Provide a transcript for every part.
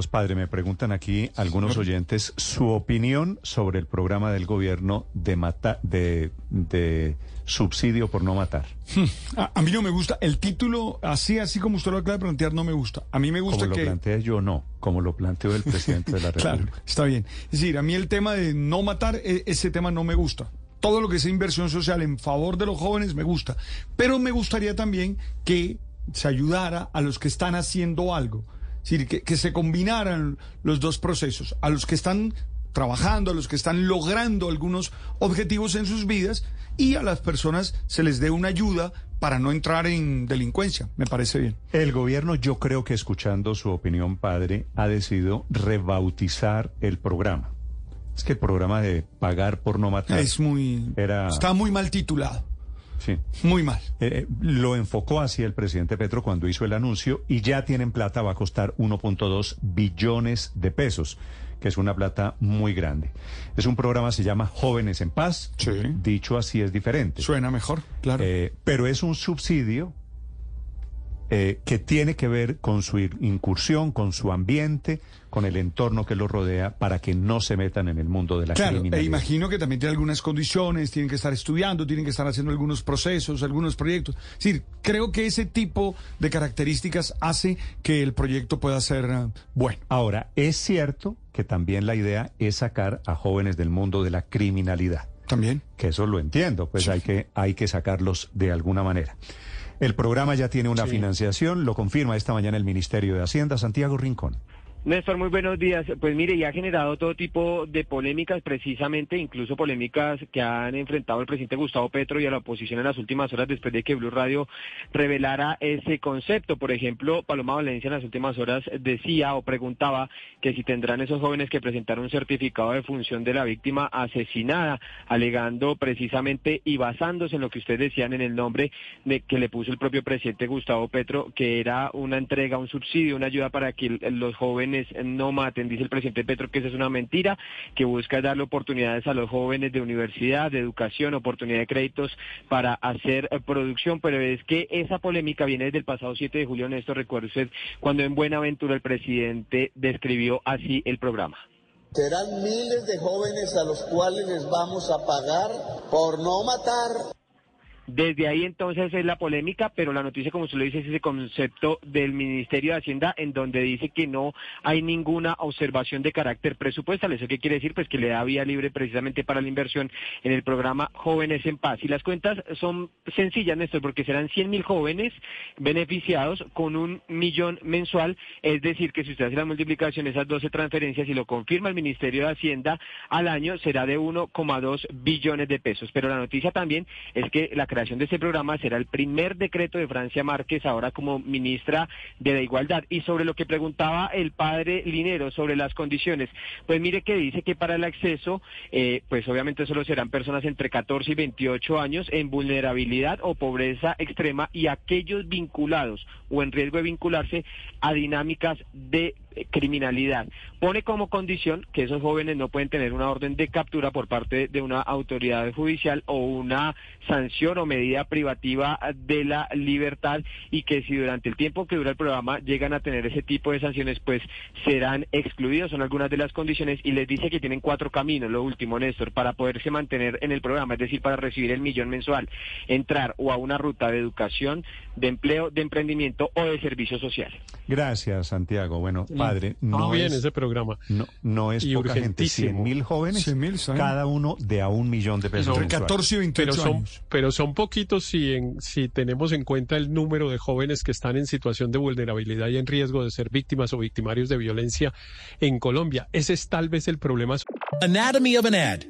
Los padres me preguntan aquí algunos oyentes su opinión sobre el programa del gobierno de mata, de, de subsidio por no matar. A, a mí no me gusta el título así así como usted lo acaba de plantear no me gusta. A mí me gusta Como que lo planteé yo, no. Como lo planteó el presidente de la Claro, República. está bien. Es decir, a mí el tema de no matar, e- ese tema no me gusta. Todo lo que sea inversión social en favor de los jóvenes me gusta. Pero me gustaría también que se ayudara a los que están haciendo algo. Es decir, que, que se combinaran los dos procesos. A los que están trabajando, a los que están logrando algunos objetivos en sus vidas y a las personas se les dé una ayuda para no entrar en delincuencia. Me parece bien. El gobierno, yo creo que escuchando su opinión, padre, ha decidido rebautizar el programa. Es que el programa de pagar por no matar Es muy... era... Está muy mal titulado. Sí. Muy mal. Eh, lo enfocó así el presidente Petro cuando hizo el anuncio y ya tienen plata, va a costar 1.2 billones de pesos, que es una plata muy grande. Es un programa, se llama Jóvenes en Paz. Sí. Dicho así es diferente. Suena mejor, claro. Eh, pero es un subsidio eh, que tiene que ver con su incursión, con su ambiente, con el entorno que los rodea, para que no se metan en el mundo de la Claro, e criminalidad. imagino que también tiene algunas condiciones, tienen que estar estudiando, tienen que estar haciendo algunos procesos, algunos proyectos. Es decir, creo que ese tipo de características hace que el proyecto pueda ser eh, bueno. Ahora, es cierto que también la idea es sacar a jóvenes del mundo de la criminalidad. También. que eso lo entiendo, pues hay que hay que sacarlos de alguna manera. El programa ya tiene una financiación, lo confirma esta mañana el Ministerio de Hacienda, Santiago Rincón. Néstor, muy buenos días. Pues mire, y ha generado todo tipo de polémicas, precisamente, incluso polémicas que han enfrentado al presidente Gustavo Petro y a la oposición en las últimas horas después de que Blue Radio revelara ese concepto. Por ejemplo, Paloma Valencia en las últimas horas decía o preguntaba que si tendrán esos jóvenes que presentar un certificado de función de la víctima asesinada, alegando precisamente y basándose en lo que ustedes decían en el nombre de que le puso el propio presidente Gustavo Petro, que era una entrega, un subsidio, una ayuda para que el- los jóvenes no maten. Dice el presidente Petro que esa es una mentira, que busca darle oportunidades a los jóvenes de universidad, de educación, oportunidad de créditos para hacer eh, producción, pero es que esa polémica viene desde el pasado 7 de julio, Néstor, recuerda usted, cuando en Buenaventura el presidente describió así el programa. Serán miles de jóvenes a los cuales les vamos a pagar por no matar. Desde ahí entonces es la polémica, pero la noticia, como usted lo dice, es ese concepto del Ministerio de Hacienda en donde dice que no hay ninguna observación de carácter presupuestal. ¿Eso qué quiere decir? Pues que le da vía libre precisamente para la inversión en el programa Jóvenes en Paz. Y las cuentas son sencillas, Néstor, porque serán 100 mil jóvenes beneficiados con un millón mensual. Es decir, que si usted hace la multiplicación, esas 12 transferencias y lo confirma el Ministerio de Hacienda al año, será de 1,2 billones de pesos. Pero la noticia también es que la creación de este programa será el primer decreto de Francia Márquez ahora como ministra de la Igualdad. Y sobre lo que preguntaba el padre Linero sobre las condiciones, pues mire que dice que para el acceso, eh, pues obviamente solo serán personas entre 14 y 28 años en vulnerabilidad o pobreza extrema y aquellos vinculados o en riesgo de vincularse a dinámicas de criminalidad. Pone como condición que esos jóvenes no pueden tener una orden de captura por parte de una autoridad judicial o una sanción o medida privativa de la libertad y que si durante el tiempo que dura el programa llegan a tener ese tipo de sanciones, pues serán excluidos. Son algunas de las condiciones y les dice que tienen cuatro caminos, lo último, Néstor, para poderse mantener en el programa, es decir, para recibir el millón mensual, entrar o a una ruta de educación, de empleo, de emprendimiento o de servicio social. Gracias, Santiago. Bueno, padre, no bien es, ese programa. no, no es Y poca gente, urgentísimo. 100 mil jóvenes, 100.000, ¿saben? cada uno de a un millón de pesos Entre mensuales. 14 y 28 Pero son, años. pero son poquitos si, en, si tenemos en cuenta el número de jóvenes que están en situación de vulnerabilidad y en riesgo de ser víctimas o victimarios de violencia en Colombia. Ese es tal vez el problema. Anatomy of an ad.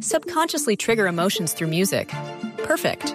Subconsciously trigger emotions through music. Perfect.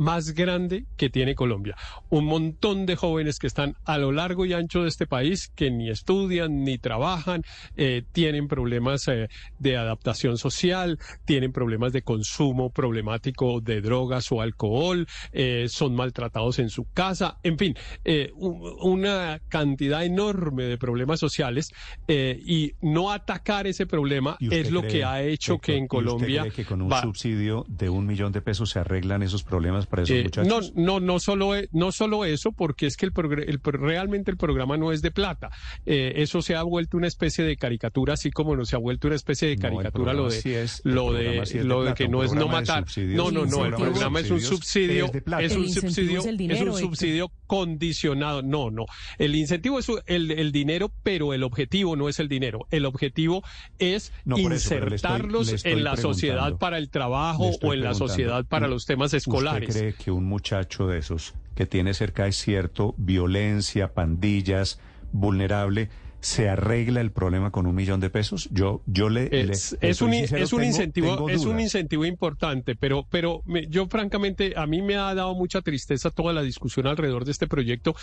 más grande que tiene Colombia. Un montón de jóvenes que están a lo largo y ancho de este país que ni estudian ni trabajan, eh, tienen problemas eh, de adaptación social, tienen problemas de consumo problemático de drogas o alcohol, eh, son maltratados en su casa, en fin, una cantidad enorme de problemas sociales y no atacar ese problema ¿Y es lo cree, que ha hecho Héctor, que en y usted Colombia cree que con un va- subsidio de un millón de pesos se arreglan esos problemas Eh, muchachos? no, no, no solo, e- no solo eso, porque es que el, el realmente el programa no es de plata. Eh, eso se ha vuelto una especie de caricatura, así como no se ha vuelto una especie de No, caricatura lo de sí es- el lo de programa sí es de lo de que no es no matar. No, no, no. El programa es un subsidio, es de un subsidio, es un Héctor. subsidio condicionado. No, no. El incentivo es el, el dinero, pero el objetivo no es el dinero. El objetivo es No, por eso, pero le estoy- insertarlos le estoy en la sociedad para el trabajo o en la sociedad para los temas escolares. ¿Usted cree que un muchacho de esos que tiene cerca de cierto violencia, pandillas, vulnerable, se arregla el problema con un millón de pesos? Yo, yo le, Es, le es un, sincero, es un tengo- incentivo, tengo es un incentivo importante, pero, pero me- yo francamente a mí me ha dado mucha tristeza toda la discusión alrededor de este proyecto,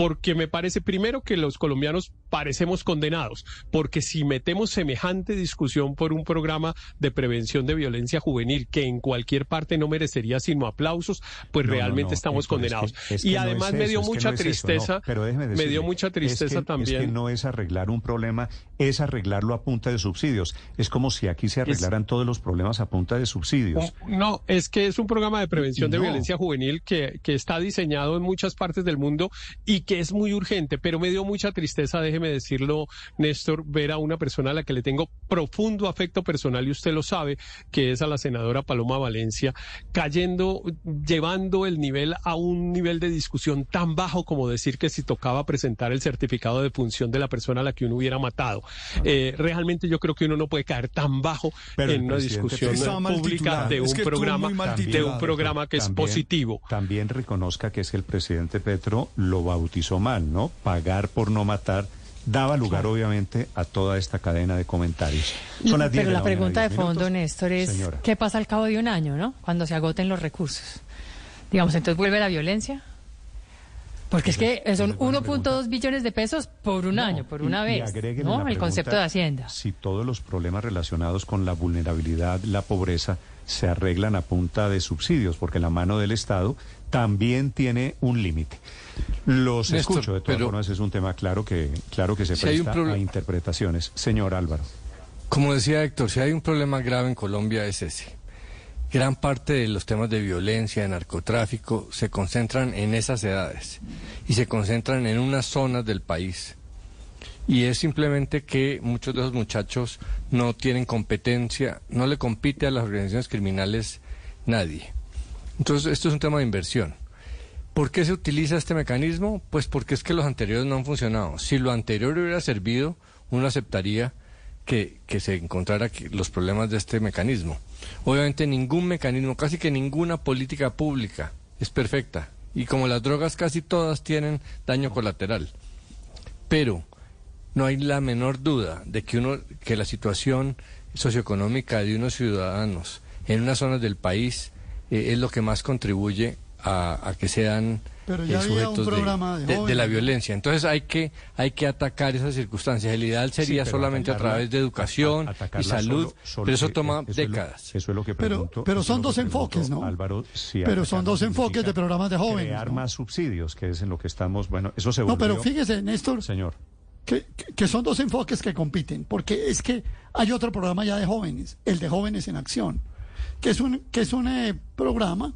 porque me parece primero que los colombianos parecemos condenados, porque si metemos semejante discusión por un programa de prevención de violencia juvenil que en cualquier parte no merecería sino aplausos, pues No, realmente no, estamos Héctor, es que- condenados. es que y además es me dio mucha eso, tristeza, pero déjeme me dio mucha tristeza que- también. Es que no es arreglar un problema, es arreglarlo a punta de subsidios. Es como si aquí se arreglaran todos los problemas a punta de subsidios. No, es que es un programa de prevención de violencia juvenil que, que está diseñado en muchas partes del mundo y que es muy urgente, pero me dio mucha tristeza, déjeme decirlo, Néstor, ver a una persona a la que le tengo profundo afecto personal y usted lo sabe, que es a la senadora Paloma Valencia, cayendo, llevando el nivel a un nivel de discusión tan bajo como decir que si tocaba presentar el certificado de función de la persona a la que uno hubiera matado. Eh, realmente yo creo que uno no puede caer tan bajo Pero en una discusión pública de Es un que programa de un programa que es positivo. También reconozca que es que el presidente Petro lo bautizó mal, ¿no? Pagar por no matar daba lugar, obviamente, a toda esta cadena de comentarios. Son las 10 Pero la pregunta de 10 fondo, minutos. Néstor, es Señora. ¿qué pasa al cabo de un año, no? Cuando se agoten los recursos. Digamos, entonces vuelve la violencia. Porque es que son es buena 1.2 billones de pesos por un No, año, por y- una y vez, agréguele ¿no? El concepto de Hacienda. Si todos los problemas relacionados con la vulnerabilidad, la pobreza, se arreglan a punta de subsidios, porque la mano del Estado también tiene un límite. Los Néstor, escucho, de todas pero- formas es un tema claro que, claro que se Si presta a interpretaciones. Señor Álvaro. Como decía Héctor, si hay un problema grave en Colombia es ese. Gran parte de los temas de violencia, de narcotráfico, se concentran en esas edades y se concentran en unas zonas del país. Y es simplemente que muchos de esos muchachos no tienen competencia, no le compite a las organizaciones criminales nadie. Entonces, esto es un tema de inversión. ¿Por qué se utiliza este mecanismo? Pues porque es que los anteriores no han funcionado. Si lo anterior hubiera servido, uno aceptaría que, que se encontrara los problemas de este mecanismo. Obviamente ningún mecanismo, casi que ninguna política pública es perfecta. Y como las drogas casi todas tienen daño colateral. Pero no hay la menor duda de que uno que la situación socioeconómica de unos ciudadanos en unas zonas del país eh, es lo que más contribuye a, a que sean Pero eh, sujetos de- programa de de, de la violencia. Entonces hay que hay que atacar esas circunstancias. El ideal sería Sí, pero solamente a través de educación a- y salud, solo- solo pero eso toma eso es lo- décadas. eso es lo que Pero- pregunto. pero eso son dos pregunto, enfoques, ¿no? Álvaro, si Pero son dos enfoques de programas de jóvenes, Crear ¿no? más subsidios, que es en lo que estamos, bueno, eso se No, pero fíjese, Néstor, Señor. que- que son dos enfoques que compiten, porque es que hay otro programa ya de jóvenes, el de Jóvenes en Acción, que es un, que es un eh, programa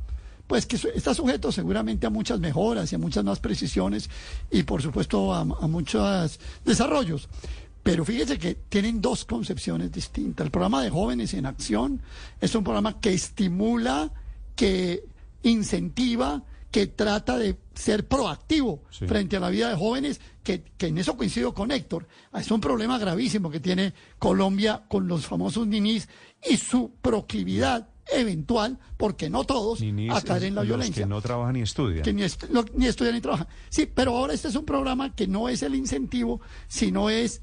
pues que está sujeto seguramente a muchas mejoras y a muchas más precisiones y por supuesto a, a muchos desarrollos. Pero fíjese que tienen dos concepciones distintas. El programa de Jóvenes en Acción es un programa que estimula, que incentiva, que trata de ser proactivo frente a la vida de jóvenes, que, que, en eso coincido con Héctor. Es un problema gravísimo que tiene Colombia con los famosos ninis y su proclividad eventual, porque no todos, a caer en la los violencia. que no trabajan ni estudian. Que ni, est- lo- ni estudian ni trabajan. Sí, pero ahora este es un programa que no es el incentivo, sino es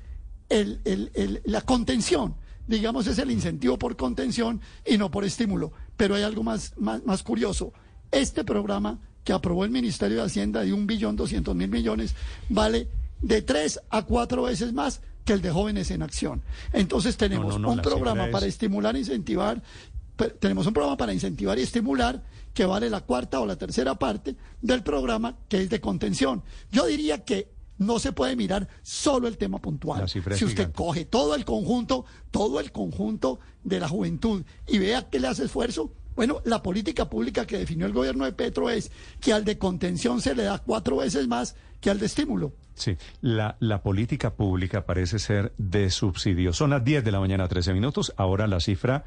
el, el- el- la contención. Digamos, es el incentivo por contención y no por estímulo. Pero hay algo más, más, más curioso. Este programa que aprobó el Ministerio de Hacienda de un billón doscientos mil millones vale de tres a cuatro veces más que el de jóvenes en acción. Entonces tenemos no, no, un programa para es- estimular e incentivar tenemos un programa para incentivar y estimular que vale la cuarta o la tercera parte del programa que es de contención. Yo diría que no se puede mirar solo el tema puntual. Si usted gigante. coge todo el conjunto, todo el conjunto de la juventud y vea que le hace esfuerzo, bueno, la política pública que definió el gobierno de Petro es que al de contención se le da cuatro veces más que al de estímulo. Sí, la, la política pública parece ser de subsidio. Son las 10 de la mañana, 13 minutos. Ahora la cifra,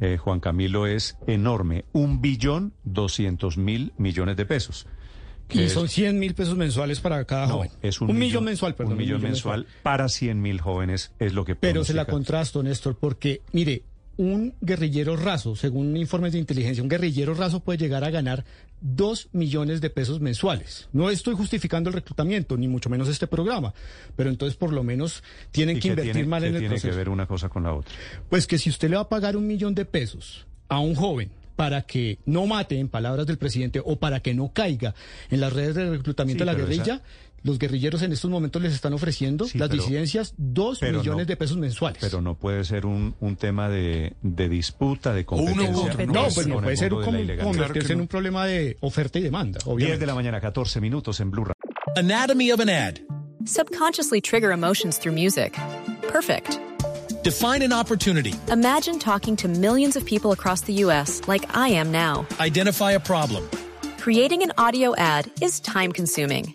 eh, Juan Camilo, es enorme. Un billón doscientos mil millones de pesos. que Y es- son 100 mil pesos mensuales para cada no, joven. es un, millón, mensual, perdón. Un millón mensual para 100 mil jóvenes es lo que Pero se la contrasto, Néstor, porque, mire, un guerrillero raso, según informes de inteligencia, un guerrillero raso puede llegar a ganar 2 millones de pesos mensuales. No estoy justificando el reclutamiento, ni mucho menos este programa, pero entonces por lo menos tienen ¿Y que invertir tiene, mal en el tiene proceso. que ver una cosa con la otra? Pues que si usted le va a pagar un millón de pesos a un joven para que no mate, en palabras del presidente, o para que no caiga en las redes de reclutamiento Sí, de la esa- guerrilla, los guerrilleros en estos momentos les están ofreciendo, Sí, las pero- disidencias, dos millones no- de pesos mensuales. Pero no puede ser un, un tema de, de disputa, de competencia. no, con pues no puede ser como, convertirse en un problema de oferta y demanda, 10 obviamente. de la mañana, 14 minutos en Blue Radio. Anatomy of an ad. Subconsciously trigger emotions through music. Perfect. Define an opportunity. Imagine talking to millions of people across the U.S. like I am now. Identify a problem. Creating an audio ad is time consuming.